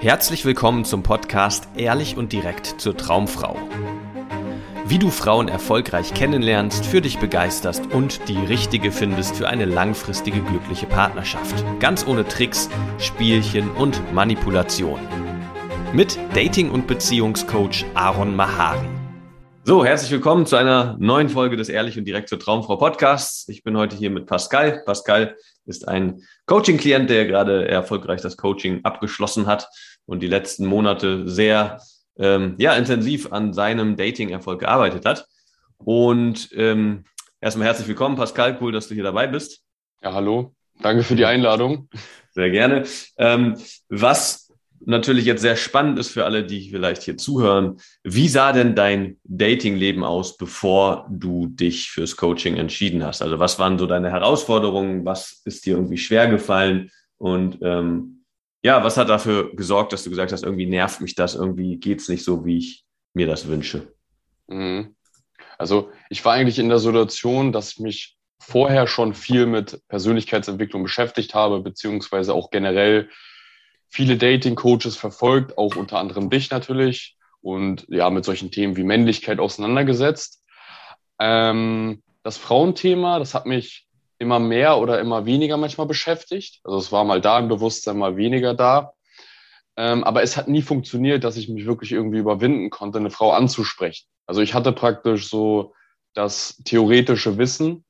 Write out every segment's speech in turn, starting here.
Herzlich willkommen zum Podcast Ehrlich und direkt zur Traumfrau. Wie du Frauen erfolgreich kennenlernst, für dich begeisterst und die richtige findest für eine langfristige glückliche Partnerschaft. Ganz ohne Tricks, Spielchen und Manipulation. Mit Dating- und Beziehungscoach Aaron Mahari. So, herzlich willkommen zu einer neuen Folge des Ehrlich und direkt zur Traumfrau Podcasts. Ich bin heute hier mit Pascal. Pascal ist ein Coaching-Klient, der gerade erfolgreich das Coaching abgeschlossen hat und die letzten Monate sehr ähm, ja, intensiv an seinem Dating-Erfolg gearbeitet hat. Und ähm, erstmal herzlich willkommen, Pascal. Cool, dass du hier dabei bist. Ja, hallo. Danke für die Einladung. Sehr gerne. Ähm, was natürlich jetzt sehr spannend ist für alle, die vielleicht hier zuhören. Wie sah denn dein Datingleben aus, bevor du dich fürs Coaching entschieden hast? Also was waren so deine Herausforderungen? Was ist dir irgendwie schwer gefallen? Und ähm, ja, was hat dafür gesorgt, dass du gesagt hast, irgendwie nervt mich das, irgendwie geht es nicht so, wie ich mir das wünsche? Mhm. Also ich war eigentlich in der Situation, dass ich mich vorher schon viel mit Persönlichkeitsentwicklung beschäftigt habe, beziehungsweise auch generell viele Dating-Coaches verfolgt, auch unter anderem dich natürlich und ja, mit solchen Themen wie Männlichkeit auseinandergesetzt. Ähm, das Frauenthema, das hat mich immer mehr oder immer weniger manchmal beschäftigt. Also es war mal da im Bewusstsein, mal weniger da. Ähm, aber es hat nie funktioniert, dass ich mich wirklich irgendwie überwinden konnte, eine Frau anzusprechen. Also ich hatte praktisch so das theoretische Wissen,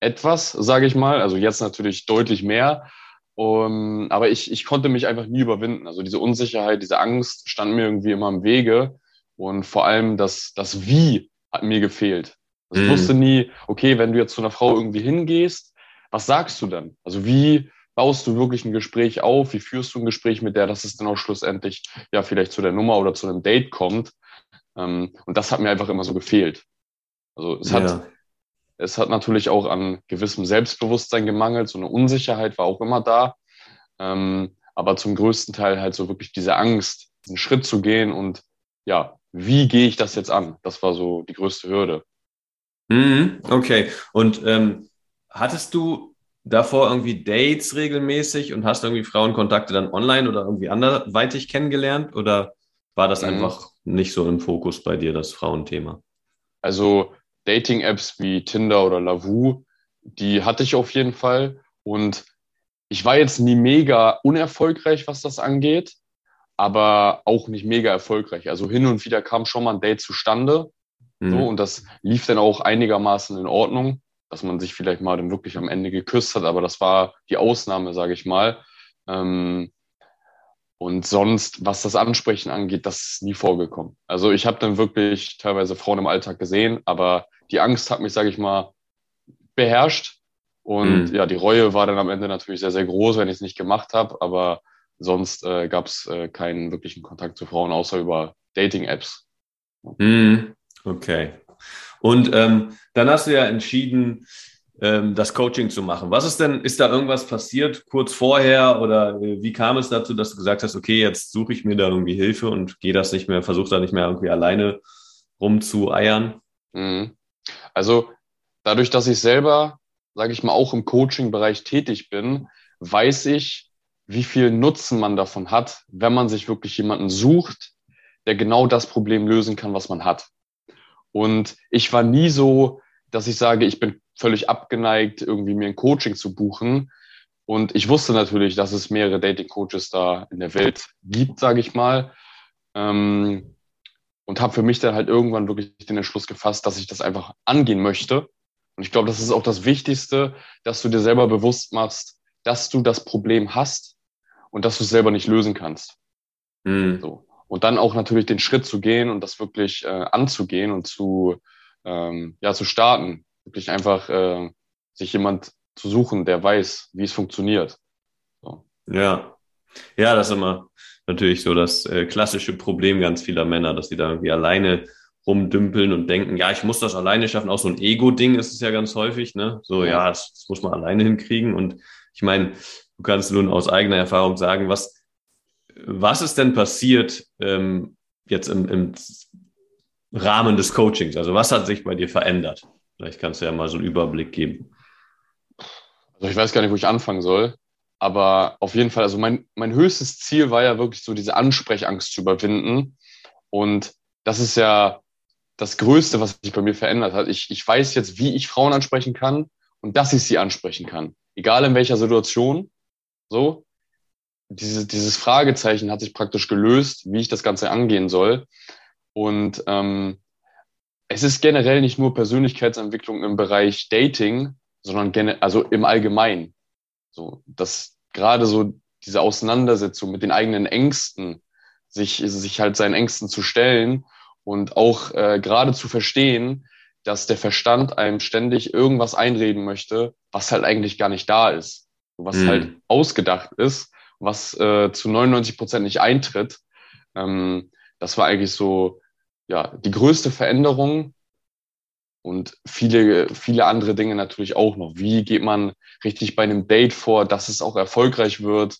etwas, sage ich mal, also jetzt natürlich deutlich mehr, um, aber ich, ich konnte mich einfach nie überwinden. Also diese Unsicherheit, diese Angst stand mir irgendwie immer im Wege. Und vor allem das, das Wie hat mir gefehlt. Also ich mm. wusste nie, okay, wenn du jetzt zu einer Frau irgendwie hingehst, was sagst du dann? Also wie baust du wirklich ein Gespräch auf? Wie führst du ein Gespräch mit der, dass es dann auch schlussendlich ja vielleicht zu der Nummer oder zu einem Date kommt? Um, und das hat mir einfach immer so gefehlt. Also es hat, ja es hat natürlich auch an gewissem Selbstbewusstsein gemangelt, so eine Unsicherheit war auch immer da. Ähm, aber zum größten Teil halt so wirklich diese Angst, einen Schritt zu gehen und ja, wie gehe ich das jetzt an? Das war so die größte Hürde. Mhm, okay. Und ähm, hattest du davor irgendwie Dates regelmäßig und hast irgendwie Frauenkontakte dann online oder irgendwie anderweitig kennengelernt? Oder war das mhm. einfach nicht so im Fokus bei dir, das Frauenthema? Also Dating-Apps wie Tinder oder Lavu, die hatte ich auf jeden Fall. Und ich war jetzt nie mega unerfolgreich, was das angeht, aber auch nicht mega erfolgreich. Also hin und wieder kam schon mal ein Date zustande. Mhm. So, und das lief dann auch einigermaßen in Ordnung, dass man sich vielleicht mal dann wirklich am Ende geküsst hat, aber das war die Ausnahme, sage ich mal. Ähm, und sonst, was das Ansprechen angeht, das ist nie vorgekommen. Also ich habe dann wirklich teilweise Frauen im Alltag gesehen, aber die Angst hat mich, sage ich mal, beherrscht. Und mhm. ja, die Reue war dann am Ende natürlich sehr, sehr groß, wenn ich es nicht gemacht habe. Aber sonst äh, gab es äh, keinen wirklichen Kontakt zu Frauen, außer über Dating-Apps. Mhm. Okay. Und ähm, dann hast du ja entschieden, ähm, das Coaching zu machen. Was ist denn, ist da irgendwas passiert kurz vorher oder äh, wie kam es dazu, dass du gesagt hast, okay, jetzt suche ich mir da irgendwie Hilfe und gehe das nicht mehr, versuche da nicht mehr irgendwie alleine rumzueiern? Mhm. Also dadurch, dass ich selber, sage ich mal, auch im Coaching-Bereich tätig bin, weiß ich, wie viel Nutzen man davon hat, wenn man sich wirklich jemanden sucht, der genau das Problem lösen kann, was man hat. Und ich war nie so, dass ich sage, ich bin völlig abgeneigt, irgendwie mir ein Coaching zu buchen. Und ich wusste natürlich, dass es mehrere Dating-Coaches da in der Welt gibt, sage ich mal. Ähm, und habe für mich dann halt irgendwann wirklich den Entschluss gefasst, dass ich das einfach angehen möchte. Und ich glaube, das ist auch das Wichtigste, dass du dir selber bewusst machst, dass du das Problem hast und dass du es selber nicht lösen kannst. Mhm. So. Und dann auch natürlich den Schritt zu gehen und das wirklich äh, anzugehen und zu, ähm, ja, zu starten. Wirklich einfach äh, sich jemand zu suchen, der weiß, wie es funktioniert. So. Ja. Ja, das ist immer natürlich so das äh, klassische Problem ganz vieler Männer, dass sie da irgendwie alleine rumdümpeln und denken, ja, ich muss das alleine schaffen. Auch so ein Ego-Ding ist es ja ganz häufig, ne? So, ja, das, das muss man alleine hinkriegen. Und ich meine, du kannst nun aus eigener Erfahrung sagen, was, was ist denn passiert ähm, jetzt im, im Rahmen des Coachings? Also was hat sich bei dir verändert? Vielleicht kannst du ja mal so einen Überblick geben. Also ich weiß gar nicht, wo ich anfangen soll. Aber auf jeden Fall, also mein, mein höchstes Ziel war ja wirklich so diese Ansprechangst zu überwinden. Und das ist ja das Größte, was sich bei mir verändert hat. Ich, ich weiß jetzt, wie ich Frauen ansprechen kann und dass ich sie ansprechen kann. Egal in welcher Situation. So. Diese, dieses Fragezeichen hat sich praktisch gelöst, wie ich das Ganze angehen soll. Und ähm, es ist generell nicht nur Persönlichkeitsentwicklung im Bereich Dating, sondern also im Allgemeinen. So, dass gerade so diese Auseinandersetzung mit den eigenen Ängsten, sich, sich halt seinen Ängsten zu stellen und auch äh, gerade zu verstehen, dass der Verstand einem ständig irgendwas einreden möchte, was halt eigentlich gar nicht da ist, was mhm. halt ausgedacht ist, was äh, zu 99 Prozent nicht eintritt. Ähm, das war eigentlich so ja die größte Veränderung und viele viele andere Dinge natürlich auch noch. Wie geht man richtig bei einem Date vor, dass es auch erfolgreich wird?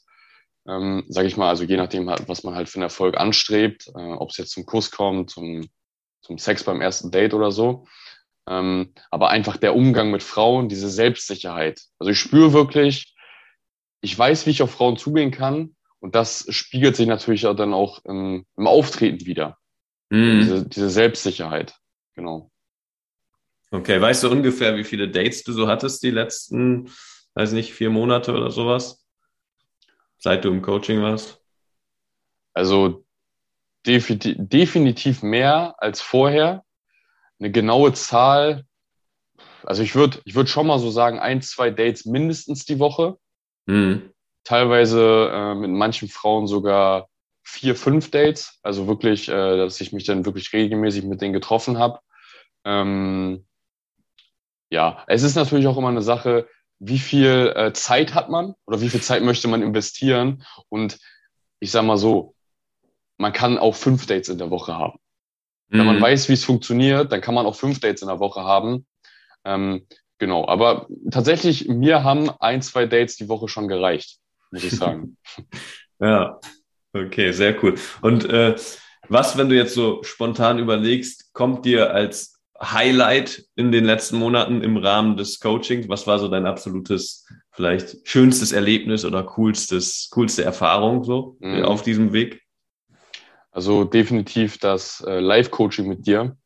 ähm, sage ich mal, also je nachdem, halt, was man halt für einen Erfolg anstrebt, äh, ob es jetzt zum Kuss kommt, zum, zum Sex beim ersten Date oder so. Ähm, aber einfach der Umgang mit Frauen, diese Selbstsicherheit. Also ich spüre wirklich, ich weiß, wie ich auf Frauen zugehen kann und das spiegelt sich natürlich auch dann auch im, im Auftreten wieder. Mhm. Diese, diese Selbstsicherheit, genau. Okay, weißt du ungefähr, wie viele Dates du so hattest die letzten, weiß nicht, vier Monate oder sowas? seit du im Coaching warst? Also definitiv mehr als vorher. Eine genaue Zahl, also ich würde ich würd schon mal so sagen, ein, zwei Dates mindestens die Woche. Mhm. Teilweise äh, mit manchen Frauen sogar vier, fünf Dates. Also wirklich, äh, dass ich mich dann wirklich regelmäßig mit denen getroffen habe. Ähm, ja, es ist natürlich auch immer eine Sache, wie viel äh, Zeit hat man oder wie viel Zeit möchte man investieren. Und ich sage mal so, man kann auch fünf Dates in der Woche haben. Mhm. Wenn man mhm. weiß, wie es funktioniert, dann kann man auch fünf Dates in der Woche haben. Ähm, genau, aber tatsächlich, mir haben ein, zwei Dates die Woche schon gereicht, muss ich sagen. ja, okay, sehr cool. Und äh, was, wenn du jetzt so spontan überlegst, kommt dir als Highlight in den letzten Monaten im Rahmen des Coachings? Was war so dein absolutes, vielleicht schönstes Erlebnis oder coolstes, coolste Erfahrung so mhm. auf diesem Weg? Also definitiv das äh, Live-Coaching mit dir.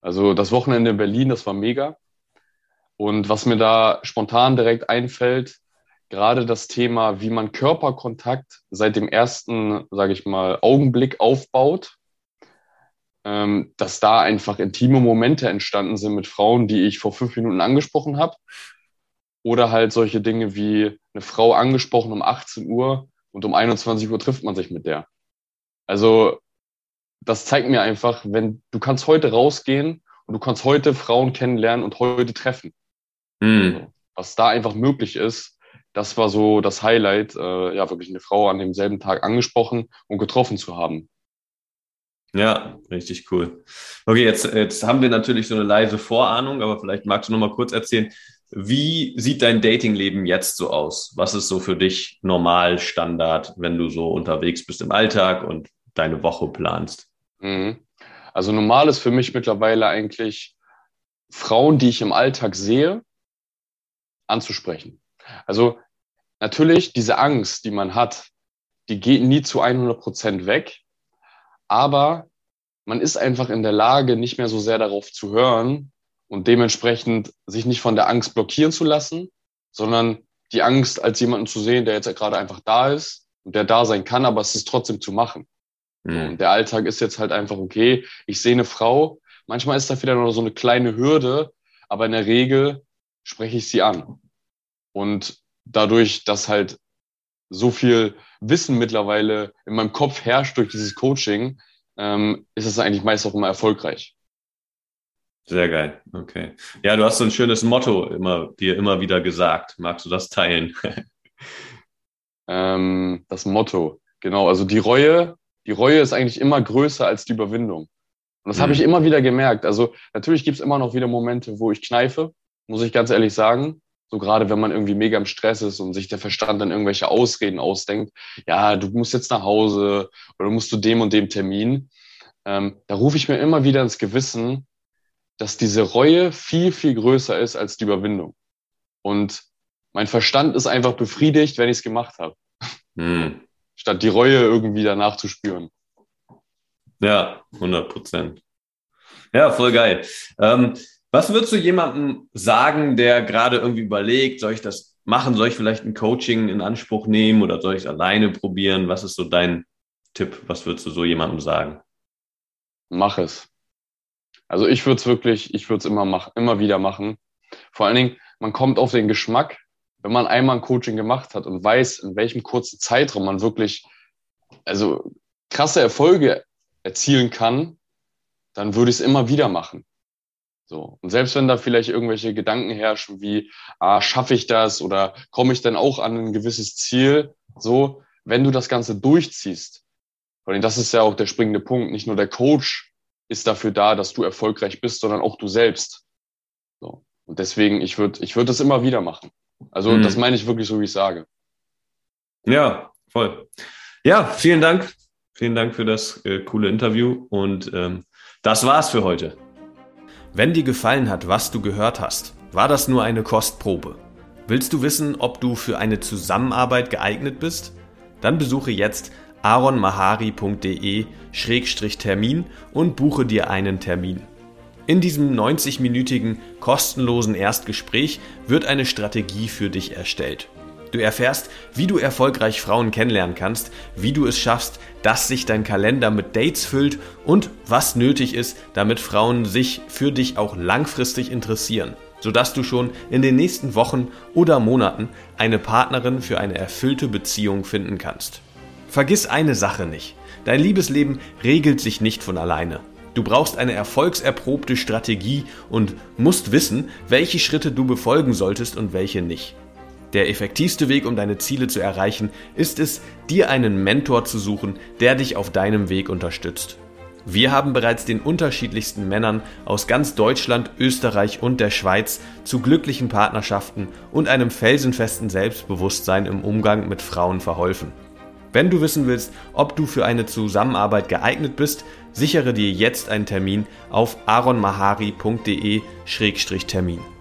Also das Wochenende in Berlin, das war mega. Und was mir da spontan direkt einfällt, gerade das Thema, wie man Körperkontakt seit dem ersten, sage ich mal, Augenblick aufbaut ähm, dass da einfach intime Momente entstanden sind mit Frauen, die ich vor fünf Minuten angesprochen habe. Oder halt solche Dinge wie eine Frau angesprochen um 18 Uhr und um 21 Uhr trifft man sich mit der. Also das zeigt mir einfach, wenn du kannst heute rausgehen und du kannst heute Frauen kennenlernen und heute treffen. Mhm. Was da einfach möglich ist, das war so das Highlight, äh, ja, wirklich eine Frau an demselben Tag angesprochen und getroffen zu haben. Ja, richtig cool. Okay, jetzt, jetzt haben wir natürlich so eine leise Vorahnung, aber vielleicht magst du noch mal kurz erzählen, wie sieht dein Datingleben jetzt so aus? Was ist so für dich normal Standard, wenn du so unterwegs bist im Alltag und deine Woche planst? Mhm. Also normal ist für mich mittlerweile eigentlich Frauen, die ich im Alltag sehe, anzusprechen. Also natürlich diese Angst, die man hat, die geht nie zu 100 Prozent weg aber man ist einfach in der Lage, nicht mehr so sehr darauf zu hören und dementsprechend sich nicht von der Angst blockieren zu lassen, sondern die Angst als jemanden zu sehen, der jetzt gerade einfach da ist und der da sein kann, aber es ist trotzdem zu machen. Mhm. Und der Alltag ist jetzt halt einfach okay. Ich sehe eine Frau, manchmal ist da wieder noch so eine kleine Hürde, aber in der Regel spreche ich sie an. Und dadurch, dass halt so viel Wissen mittlerweile in meinem Kopf herrscht durch dieses Coaching, ähm, ist es eigentlich meist auch immer erfolgreich. Sehr geil. Okay. Ja, du hast so ein schönes Motto immer, dir immer wieder gesagt. Magst du das teilen? ähm, das Motto, genau. Also die Reue, die Reue ist eigentlich immer größer als die Überwindung. Und das mhm. habe ich immer wieder gemerkt. Also natürlich gibt es immer noch wieder Momente, wo ich kneife, muss ich ganz ehrlich sagen. So gerade wenn man irgendwie mega im Stress ist und sich der Verstand dann irgendwelche Ausreden ausdenkt, ja, du musst jetzt nach Hause oder musst du dem und dem Termin. Ähm, da rufe ich mir immer wieder ins Gewissen, dass diese Reue viel, viel größer ist als die Überwindung. Und mein Verstand ist einfach befriedigt, wenn ich es gemacht habe. Hm. Statt die Reue irgendwie danach zu spüren. Ja, 100 Prozent. Ja, voll geil. Ähm, was würdest du jemandem sagen, der gerade irgendwie überlegt, soll ich das machen? Soll ich vielleicht ein Coaching in Anspruch nehmen oder soll ich es alleine probieren? Was ist so dein Tipp? Was würdest du so jemandem sagen? Mach es. Also ich würde es wirklich, ich würde es immer machen, immer wieder machen. Vor allen Dingen, man kommt auf den Geschmack, wenn man einmal ein Coaching gemacht hat und weiß, in welchem kurzen Zeitraum man wirklich, also krasse Erfolge erzielen kann, dann würde ich es immer wieder machen. So. Und selbst wenn da vielleicht irgendwelche Gedanken herrschen wie, ah, schaffe ich das oder komme ich dann auch an ein gewisses Ziel, so, wenn du das Ganze durchziehst, und das ist ja auch der springende Punkt, nicht nur der Coach ist dafür da, dass du erfolgreich bist, sondern auch du selbst. So. Und deswegen, ich würde ich würde das immer wieder machen. Also mhm. das meine ich wirklich so, wie ich sage. Ja, voll. Ja, vielen Dank. Vielen Dank für das äh, coole Interview und ähm, das war's für heute. Wenn dir gefallen hat, was du gehört hast, war das nur eine Kostprobe. Willst du wissen, ob du für eine Zusammenarbeit geeignet bist? Dann besuche jetzt aronmahari.de-termin und buche dir einen Termin. In diesem 90-minütigen kostenlosen Erstgespräch wird eine Strategie für dich erstellt. Du erfährst, wie du erfolgreich Frauen kennenlernen kannst, wie du es schaffst, dass sich dein Kalender mit Dates füllt und was nötig ist, damit Frauen sich für dich auch langfristig interessieren, sodass du schon in den nächsten Wochen oder Monaten eine Partnerin für eine erfüllte Beziehung finden kannst. Vergiss eine Sache nicht. Dein Liebesleben regelt sich nicht von alleine. Du brauchst eine erfolgserprobte Strategie und musst wissen, welche Schritte du befolgen solltest und welche nicht. Der effektivste Weg, um deine Ziele zu erreichen, ist es, dir einen Mentor zu suchen, der dich auf deinem Weg unterstützt. Wir haben bereits den unterschiedlichsten Männern aus ganz Deutschland, Österreich und der Schweiz zu glücklichen Partnerschaften und einem felsenfesten Selbstbewusstsein im Umgang mit Frauen verholfen. Wenn du wissen willst, ob du für eine Zusammenarbeit geeignet bist, sichere dir jetzt einen Termin auf aronmahari.de-termin.